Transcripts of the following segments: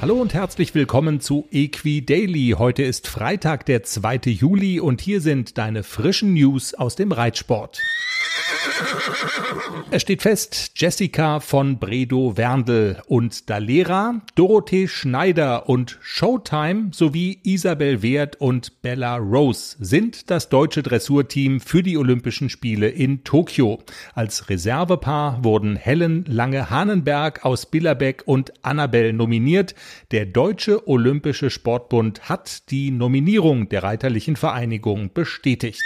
Hallo und herzlich willkommen zu Equi Daily. Heute ist Freitag, der 2. Juli und hier sind deine frischen News aus dem Reitsport. Es steht fest, Jessica von Bredow Werndl und Dalera, Dorothee Schneider und Showtime sowie Isabel Wert und Bella Rose sind das deutsche Dressurteam für die Olympischen Spiele in Tokio. Als Reservepaar wurden Helen Lange-Hahnenberg aus Billerbeck und Annabelle nominiert. Der Deutsche Olympische Sportbund hat die Nominierung der Reiterlichen Vereinigung bestätigt.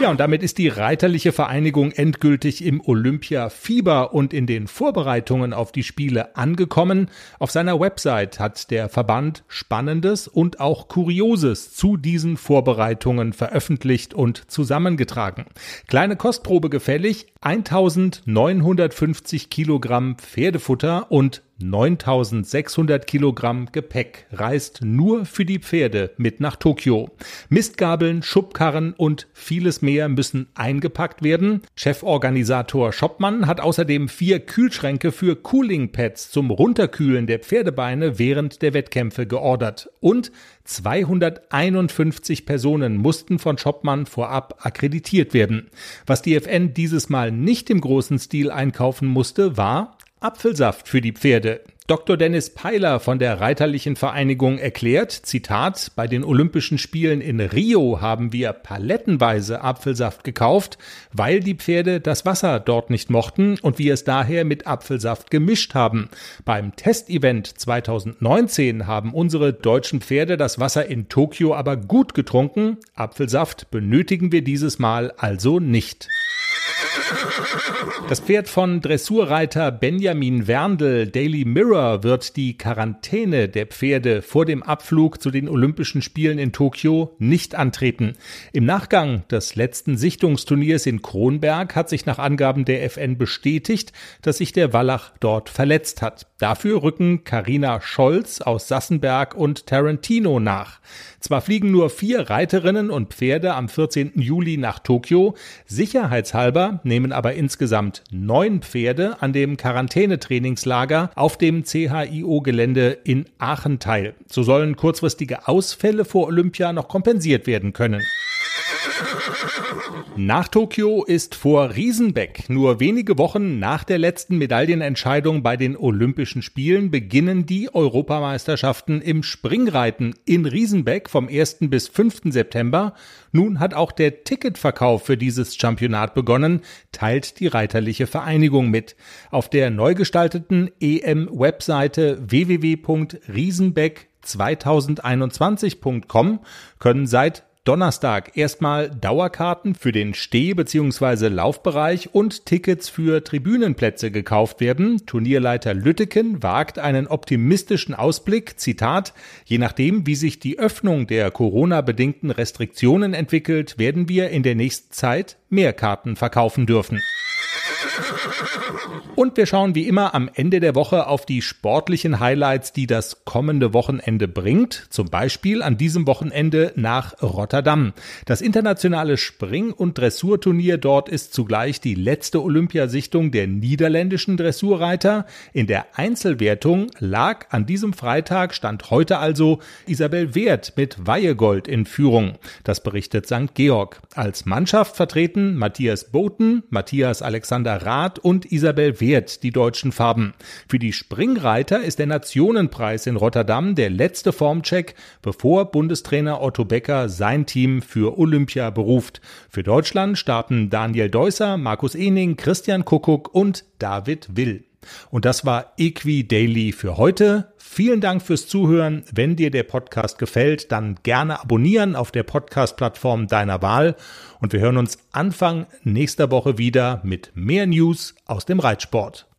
Ja, und damit ist die Reiterliche Vereinigung endgültig im Olympia-Fieber und in den Vorbereitungen auf die Spiele angekommen. Auf seiner Website hat der Verband Spannendes und auch Kurioses zu diesen Vorbereitungen veröffentlicht und zusammengetragen. Kleine Kostprobe gefällig, 1950 Kilogramm Pferdefutter und 9600 Kilogramm Gepäck reist nur für die Pferde mit nach Tokio. Mistgabeln, Schubkarren und vieles mehr müssen eingepackt werden. Cheforganisator Schoppmann hat außerdem vier Kühlschränke für Cooling Pads zum Runterkühlen der Pferdebeine während der Wettkämpfe geordert. Und 251 Personen mussten von Schoppmann vorab akkreditiert werden. Was die FN dieses Mal nicht im großen Stil einkaufen musste, war Apfelsaft für die Pferde. Dr. Dennis Peiler von der Reiterlichen Vereinigung erklärt, Zitat, bei den Olympischen Spielen in Rio haben wir palettenweise Apfelsaft gekauft, weil die Pferde das Wasser dort nicht mochten und wir es daher mit Apfelsaft gemischt haben. Beim Testevent 2019 haben unsere deutschen Pferde das Wasser in Tokio aber gut getrunken. Apfelsaft benötigen wir dieses Mal also nicht. Das Pferd von Dressurreiter Benjamin Werndl, Daily Mirror, wird die Quarantäne der Pferde vor dem Abflug zu den Olympischen Spielen in Tokio nicht antreten. Im Nachgang des letzten Sichtungsturniers in Kronberg hat sich nach Angaben der FN bestätigt, dass sich der Wallach dort verletzt hat. Dafür rücken Karina Scholz aus Sassenberg und Tarantino nach. Zwar fliegen nur vier Reiterinnen und Pferde am 14. Juli nach Tokio, sicherheitshalber nehmen aber insgesamt neun Pferde an dem Quarantänetrainingslager auf dem CHIO-Gelände in Aachen teil. So sollen kurzfristige Ausfälle vor Olympia noch kompensiert werden können. Nach Tokio ist vor Riesenbeck nur wenige Wochen nach der letzten Medaillenentscheidung bei den Olympischen Spielen beginnen die Europameisterschaften im Springreiten in Riesenbeck vom 1. bis 5. September. Nun hat auch der Ticketverkauf für dieses Championat begonnen, teilt die Reiterliche Vereinigung mit. Auf der neu gestalteten EM-Webseite www.riesenbeck 2021.com können seit Donnerstag erstmal Dauerkarten für den Steh- bzw. Laufbereich und Tickets für Tribünenplätze gekauft werden. Turnierleiter Lütteken wagt einen optimistischen Ausblick. Zitat, je nachdem, wie sich die Öffnung der Corona-bedingten Restriktionen entwickelt, werden wir in der nächsten Zeit mehr Karten verkaufen dürfen. Und wir schauen wie immer am Ende der Woche auf die sportlichen Highlights, die das kommende Wochenende bringt. Zum Beispiel an diesem Wochenende nach Rotterdam. Das internationale Spring- und Dressurturnier dort ist zugleich die letzte Olympiasichtung der niederländischen Dressurreiter. In der Einzelwertung lag an diesem Freitag, stand heute also, Isabel Wert mit Weihegold in Führung. Das berichtet St. Georg. Als Mannschaft vertreten Matthias Boten, Matthias Alexander Rath und Isabel Wert die deutschen Farben. Für die Springreiter ist der Nationenpreis in Rotterdam der letzte Formcheck, bevor Bundestrainer Otto Becker sein Team für Olympia beruft. Für Deutschland starten Daniel Deusser, Markus Ening, Christian Kuckuck und David Will. Und das war Equi Daily für heute. Vielen Dank fürs Zuhören. Wenn dir der Podcast gefällt, dann gerne abonnieren auf der Podcast-Plattform deiner Wahl. Und wir hören uns Anfang nächster Woche wieder mit mehr News aus dem Reitsport.